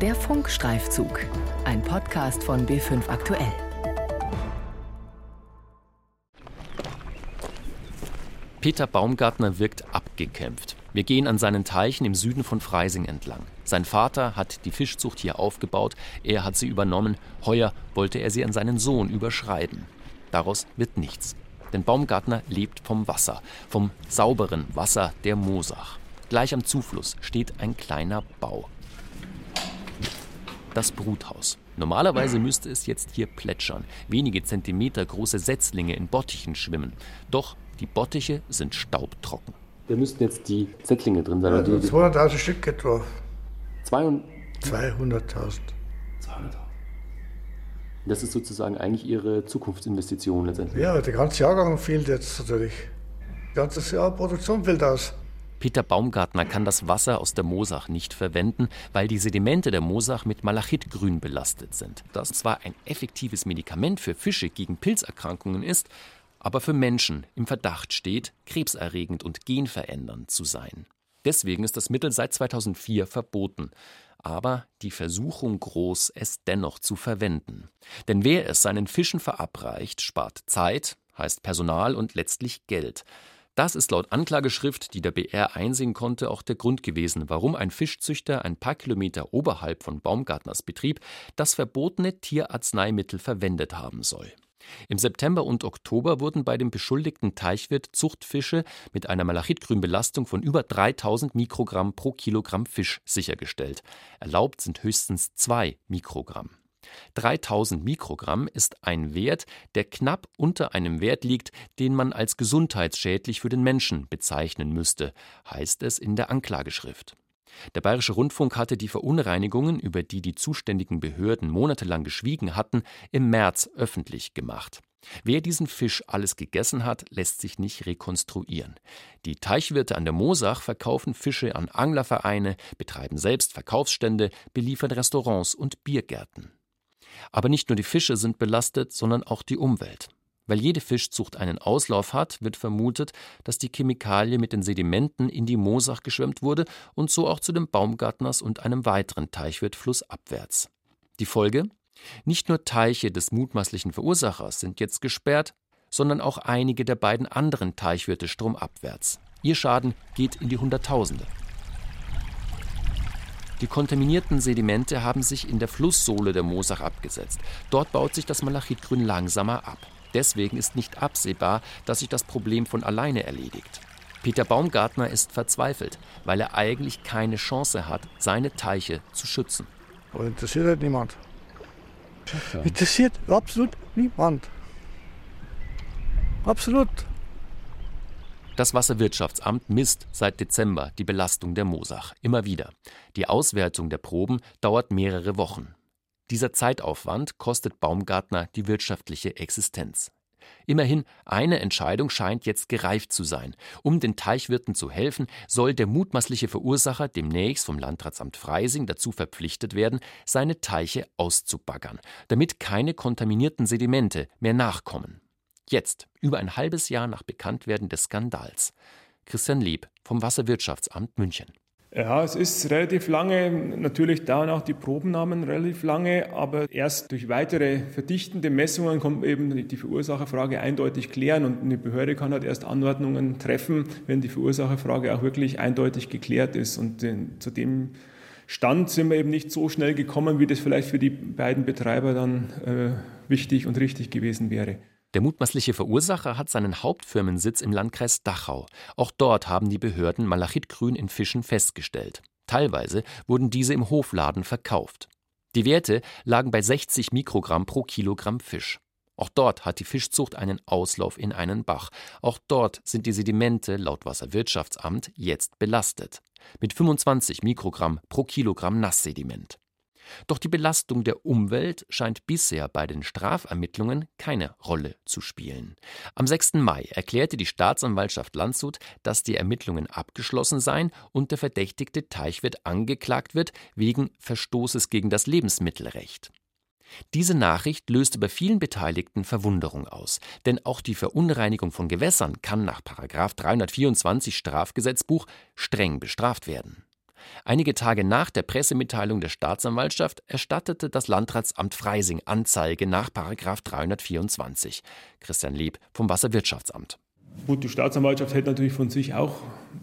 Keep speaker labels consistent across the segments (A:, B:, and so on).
A: Der Funkstreifzug, ein Podcast von B5 Aktuell.
B: Peter Baumgartner wirkt abgekämpft. Wir gehen an seinen Teichen im Süden von Freising entlang. Sein Vater hat die Fischzucht hier aufgebaut, er hat sie übernommen, heuer wollte er sie an seinen Sohn überschreiben. Daraus wird nichts. Denn Baumgartner lebt vom Wasser, vom sauberen Wasser der Moosach. Gleich am Zufluss steht ein kleiner Bau. Das Bruthaus. Normalerweise müsste es jetzt hier plätschern, wenige Zentimeter große Setzlinge in Bottichen schwimmen. Doch die Bottiche sind staubtrocken.
C: Da müssten jetzt die Setzlinge drin sein.
D: Also 200.000 Stück etwa.
C: 200.000?
D: 200.000.
C: Das ist sozusagen eigentlich Ihre Zukunftsinvestition letztendlich.
D: Ja, der ganze Jahrgang fehlt jetzt natürlich. Ganzes Jahr Produktion fällt aus.
B: Peter Baumgartner kann das Wasser aus der Moosach nicht verwenden, weil die Sedimente der Moosach mit Malachitgrün belastet sind. Das zwar ein effektives Medikament für Fische gegen Pilzerkrankungen ist, aber für Menschen im Verdacht steht, krebserregend und genverändernd zu sein. Deswegen ist das Mittel seit 2004 verboten. Aber die Versuchung groß, es dennoch zu verwenden. Denn wer es seinen Fischen verabreicht, spart Zeit, heißt Personal und letztlich Geld. Das ist laut Anklageschrift, die der BR einsehen konnte, auch der Grund gewesen, warum ein Fischzüchter ein paar Kilometer oberhalb von Baumgartners Betrieb das verbotene Tierarzneimittel verwendet haben soll. Im September und Oktober wurden bei dem beschuldigten Teichwirt Zuchtfische mit einer Malachitgrünbelastung von über 3000 Mikrogramm pro Kilogramm Fisch sichergestellt. Erlaubt sind höchstens zwei Mikrogramm. 3000 Mikrogramm ist ein Wert, der knapp unter einem Wert liegt, den man als gesundheitsschädlich für den Menschen bezeichnen müsste, heißt es in der Anklageschrift. Der Bayerische Rundfunk hatte die Verunreinigungen, über die die zuständigen Behörden monatelang geschwiegen hatten, im März öffentlich gemacht. Wer diesen Fisch alles gegessen hat, lässt sich nicht rekonstruieren. Die Teichwirte an der Moosach verkaufen Fische an Anglervereine, betreiben selbst Verkaufsstände, beliefern Restaurants und Biergärten. Aber nicht nur die Fische sind belastet, sondern auch die Umwelt. Weil jede Fischzucht einen Auslauf hat, wird vermutet, dass die Chemikalie mit den Sedimenten in die Moosach geschwemmt wurde und so auch zu den Baumgartners und einem weiteren Teichwirt flussabwärts. Die Folge? Nicht nur Teiche des mutmaßlichen Verursachers sind jetzt gesperrt, sondern auch einige der beiden anderen Teichwirte stromabwärts. Ihr Schaden geht in die Hunderttausende. Die kontaminierten Sedimente haben sich in der Flusssohle der Moosach abgesetzt. Dort baut sich das Malachitgrün langsamer ab. Deswegen ist nicht absehbar, dass sich das Problem von alleine erledigt. Peter Baumgartner ist verzweifelt, weil er eigentlich keine Chance hat, seine Teiche zu schützen.
D: Aber interessiert halt niemand. Interessiert absolut niemand. Absolut.
B: Das Wasserwirtschaftsamt misst seit Dezember die Belastung der Moosach immer wieder. Die Auswertung der Proben dauert mehrere Wochen. Dieser Zeitaufwand kostet Baumgartner die wirtschaftliche Existenz. Immerhin, eine Entscheidung scheint jetzt gereift zu sein. Um den Teichwirten zu helfen, soll der mutmaßliche Verursacher demnächst vom Landratsamt Freising dazu verpflichtet werden, seine Teiche auszubaggern, damit keine kontaminierten Sedimente mehr nachkommen. Jetzt, über ein halbes Jahr nach Bekanntwerden des Skandals. Christian Lieb vom Wasserwirtschaftsamt München.
E: Ja, es ist relativ lange. Natürlich dauern auch die Probennahmen relativ lange, aber erst durch weitere verdichtende Messungen kommt eben die Verursacherfrage eindeutig klären und eine Behörde kann halt erst Anordnungen treffen, wenn die Verursacherfrage auch wirklich eindeutig geklärt ist. Und äh, zu dem Stand sind wir eben nicht so schnell gekommen, wie das vielleicht für die beiden Betreiber dann äh, wichtig und richtig gewesen wäre.
B: Der mutmaßliche Verursacher hat seinen Hauptfirmensitz im Landkreis Dachau. Auch dort haben die Behörden Malachitgrün in Fischen festgestellt. Teilweise wurden diese im Hofladen verkauft. Die Werte lagen bei 60 Mikrogramm pro Kilogramm Fisch. Auch dort hat die Fischzucht einen Auslauf in einen Bach. Auch dort sind die Sedimente laut Wasserwirtschaftsamt jetzt belastet. Mit 25 Mikrogramm pro Kilogramm Nasssediment. Doch die Belastung der Umwelt scheint bisher bei den Strafermittlungen keine Rolle zu spielen. Am 6. Mai erklärte die Staatsanwaltschaft Landshut, dass die Ermittlungen abgeschlossen seien und der verdächtigte Teichwirt angeklagt wird wegen Verstoßes gegen das Lebensmittelrecht. Diese Nachricht löste bei vielen Beteiligten Verwunderung aus, denn auch die Verunreinigung von Gewässern kann nach 324 Strafgesetzbuch streng bestraft werden. Einige Tage nach der Pressemitteilung der Staatsanwaltschaft erstattete das Landratsamt Freising Anzeige nach 324. Christian Leb vom Wasserwirtschaftsamt.
E: Gut, die Staatsanwaltschaft hätte natürlich von sich auch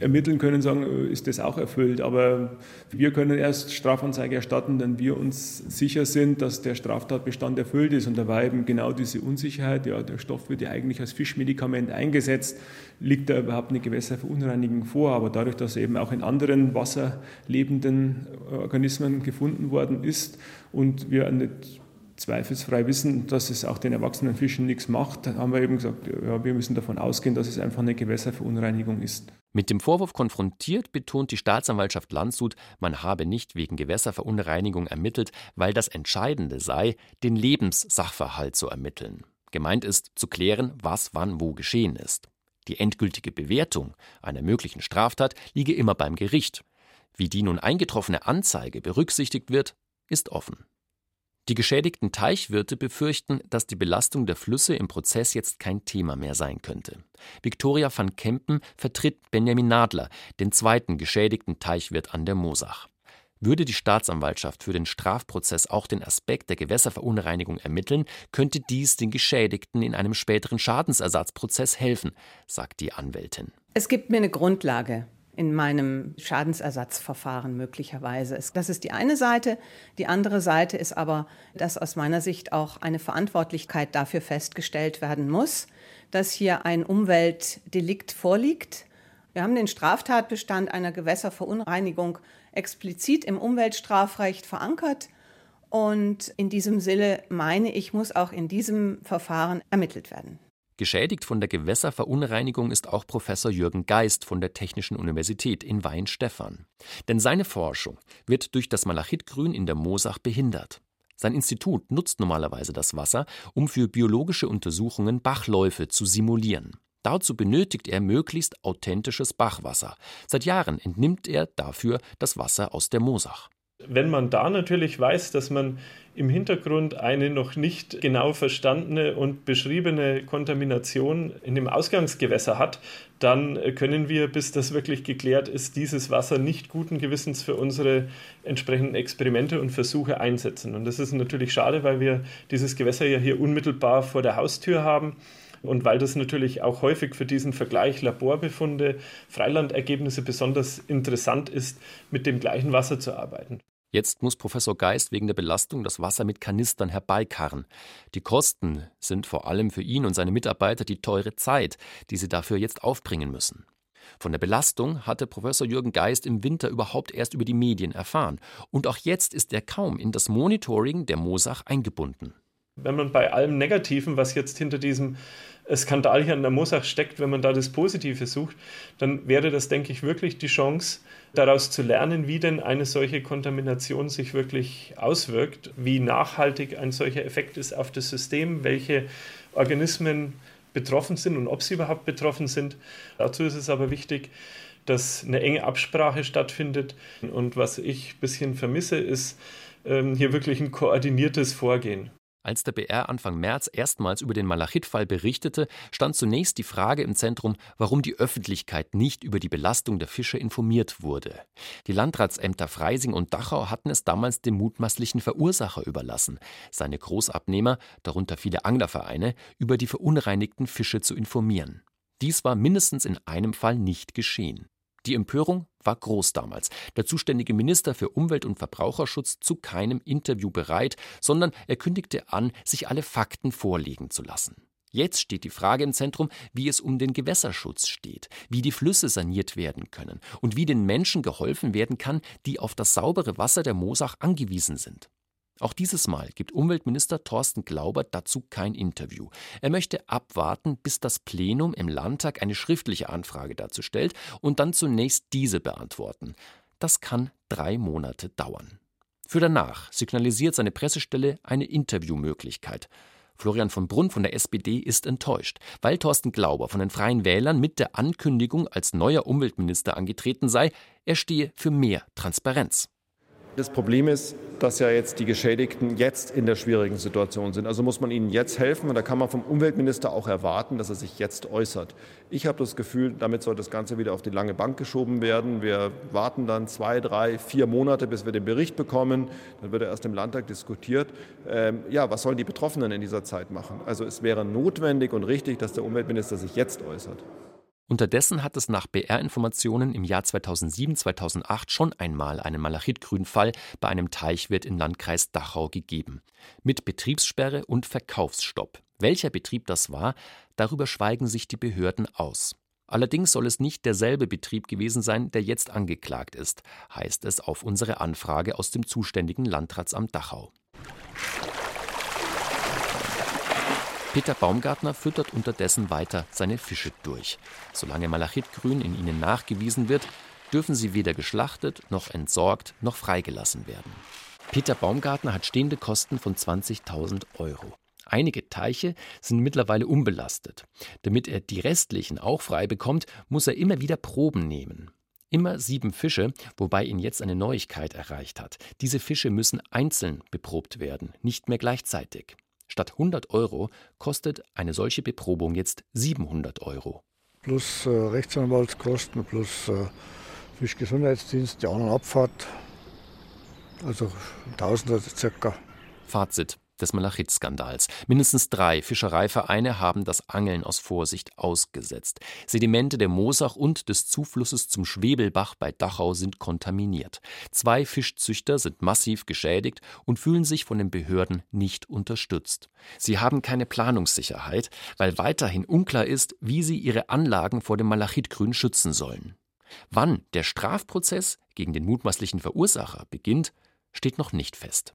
E: ermitteln können, sagen, äh, ist das auch erfüllt. Aber wir können erst Strafanzeige erstatten, wenn wir uns sicher sind, dass der Straftatbestand erfüllt ist. Und da war eben genau diese Unsicherheit, ja, der Stoff wird ja eigentlich als Fischmedikament eingesetzt, liegt da überhaupt eine Gewässerverunreinigung vor. Aber dadurch, dass er eben auch in anderen wasserlebenden Organismen gefunden worden ist und wir nicht zweifelsfrei wissen, dass es auch den erwachsenen Fischen nichts macht, haben wir eben gesagt, ja, wir müssen davon ausgehen, dass es einfach eine Gewässerverunreinigung ist.
B: Mit dem Vorwurf konfrontiert betont die Staatsanwaltschaft Landshut, man habe nicht wegen Gewässerverunreinigung ermittelt, weil das Entscheidende sei, den Lebenssachverhalt zu ermitteln. Gemeint ist, zu klären, was wann wo geschehen ist. Die endgültige Bewertung einer möglichen Straftat liege immer beim Gericht. Wie die nun eingetroffene Anzeige berücksichtigt wird, ist offen. Die geschädigten Teichwirte befürchten, dass die Belastung der Flüsse im Prozess jetzt kein Thema mehr sein könnte. Viktoria van Kempen vertritt Benjamin Nadler, den zweiten geschädigten Teichwirt an der Mosach. Würde die Staatsanwaltschaft für den Strafprozess auch den Aspekt der Gewässerverunreinigung ermitteln, könnte dies den Geschädigten in einem späteren Schadensersatzprozess helfen, sagt die Anwältin.
F: Es gibt mir eine Grundlage in meinem Schadensersatzverfahren möglicherweise. Das ist die eine Seite. Die andere Seite ist aber, dass aus meiner Sicht auch eine Verantwortlichkeit dafür festgestellt werden muss, dass hier ein Umweltdelikt vorliegt. Wir haben den Straftatbestand einer Gewässerverunreinigung explizit im Umweltstrafrecht verankert. Und in diesem Sinne meine ich, muss auch in diesem Verfahren ermittelt werden.
B: Geschädigt von der Gewässerverunreinigung ist auch Professor Jürgen Geist von der Technischen Universität in Weinstephan. Denn seine Forschung wird durch das Malachitgrün in der Moosach behindert. Sein Institut nutzt normalerweise das Wasser, um für biologische Untersuchungen Bachläufe zu simulieren. Dazu benötigt er möglichst authentisches Bachwasser. Seit Jahren entnimmt er dafür das Wasser aus der Moosach.
G: Wenn man da natürlich weiß, dass man im Hintergrund eine noch nicht genau verstandene und beschriebene Kontamination in dem Ausgangsgewässer hat, dann können wir, bis das wirklich geklärt ist, dieses Wasser nicht guten Gewissens für unsere entsprechenden Experimente und Versuche einsetzen. Und das ist natürlich schade, weil wir dieses Gewässer ja hier unmittelbar vor der Haustür haben. Und weil das natürlich auch häufig für diesen Vergleich Laborbefunde, Freilandergebnisse besonders interessant ist, mit dem gleichen Wasser zu arbeiten.
B: Jetzt muss Professor Geist wegen der Belastung das Wasser mit Kanistern herbeikarren. Die Kosten sind vor allem für ihn und seine Mitarbeiter die teure Zeit, die sie dafür jetzt aufbringen müssen. Von der Belastung hatte Professor Jürgen Geist im Winter überhaupt erst über die Medien erfahren. Und auch jetzt ist er kaum in das Monitoring der Mosach eingebunden.
G: Wenn man bei allem Negativen, was jetzt hinter diesem Skandal hier an der Mosach steckt, wenn man da das Positive sucht, dann wäre das, denke ich, wirklich die Chance, daraus zu lernen, wie denn eine solche Kontamination sich wirklich auswirkt, wie nachhaltig ein solcher Effekt ist auf das System, welche Organismen betroffen sind und ob sie überhaupt betroffen sind. Dazu ist es aber wichtig, dass eine enge Absprache stattfindet. Und was ich ein bisschen vermisse, ist ähm, hier wirklich ein koordiniertes Vorgehen.
B: Als der BR Anfang März erstmals über den Malachit-Fall berichtete, stand zunächst die Frage im Zentrum, warum die Öffentlichkeit nicht über die Belastung der Fische informiert wurde. Die Landratsämter Freising und Dachau hatten es damals dem mutmaßlichen Verursacher überlassen, seine Großabnehmer, darunter viele Anglervereine, über die verunreinigten Fische zu informieren. Dies war mindestens in einem Fall nicht geschehen. Die Empörung war groß damals. Der zuständige Minister für Umwelt und Verbraucherschutz zu keinem Interview bereit, sondern er kündigte an, sich alle Fakten vorlegen zu lassen. Jetzt steht die Frage im Zentrum, wie es um den Gewässerschutz steht, wie die Flüsse saniert werden können und wie den Menschen geholfen werden kann, die auf das saubere Wasser der Mosach angewiesen sind. Auch dieses Mal gibt Umweltminister Thorsten Glauber dazu kein Interview. Er möchte abwarten, bis das Plenum im Landtag eine schriftliche Anfrage dazu stellt und dann zunächst diese beantworten. Das kann drei Monate dauern. Für danach signalisiert seine Pressestelle eine Interviewmöglichkeit. Florian von Brunn von der SPD ist enttäuscht, weil Thorsten Glauber von den Freien Wählern mit der Ankündigung als neuer Umweltminister angetreten sei, er stehe für mehr Transparenz.
H: Das Problem ist, dass ja jetzt die Geschädigten jetzt in der schwierigen Situation sind. Also muss man ihnen jetzt helfen und da kann man vom Umweltminister auch erwarten, dass er sich jetzt äußert. Ich habe das Gefühl, damit soll das Ganze wieder auf die lange Bank geschoben werden. Wir warten dann zwei, drei, vier Monate, bis wir den Bericht bekommen. Dann wird er erst im Landtag diskutiert. Ähm, ja, was sollen die Betroffenen in dieser Zeit machen? Also es wäre notwendig und richtig, dass der Umweltminister sich jetzt äußert.
B: Unterdessen hat es nach BR-Informationen im Jahr 2007/2008 schon einmal einen Malachitgrünfall bei einem Teichwirt im Landkreis Dachau gegeben. Mit Betriebssperre und Verkaufsstopp. Welcher Betrieb das war, darüber schweigen sich die Behörden aus. Allerdings soll es nicht derselbe Betrieb gewesen sein, der jetzt angeklagt ist, heißt es auf unsere Anfrage aus dem zuständigen Landratsamt Dachau. Peter Baumgartner füttert unterdessen weiter seine Fische durch. Solange Malachitgrün in ihnen nachgewiesen wird, dürfen sie weder geschlachtet noch entsorgt noch freigelassen werden. Peter Baumgartner hat stehende Kosten von 20.000 Euro. Einige Teiche sind mittlerweile unbelastet. Damit er die restlichen auch frei bekommt, muss er immer wieder Proben nehmen. Immer sieben Fische, wobei ihn jetzt eine Neuigkeit erreicht hat. Diese Fische müssen einzeln beprobt werden, nicht mehr gleichzeitig. Statt 100 Euro kostet eine solche Beprobung jetzt 700 Euro.
D: Plus äh, Rechtsanwaltskosten, plus äh, Fischgesundheitsdienst, die anderen Abfahrt. Also Tausender circa.
B: Fazit des Malachit-Skandals. Mindestens drei Fischereivereine haben das Angeln aus Vorsicht ausgesetzt. Sedimente der Moosach und des Zuflusses zum Schwebelbach bei Dachau sind kontaminiert. Zwei Fischzüchter sind massiv geschädigt und fühlen sich von den Behörden nicht unterstützt. Sie haben keine Planungssicherheit, weil weiterhin unklar ist, wie sie ihre Anlagen vor dem Malachitgrün schützen sollen. Wann der Strafprozess gegen den mutmaßlichen Verursacher beginnt, steht noch nicht fest.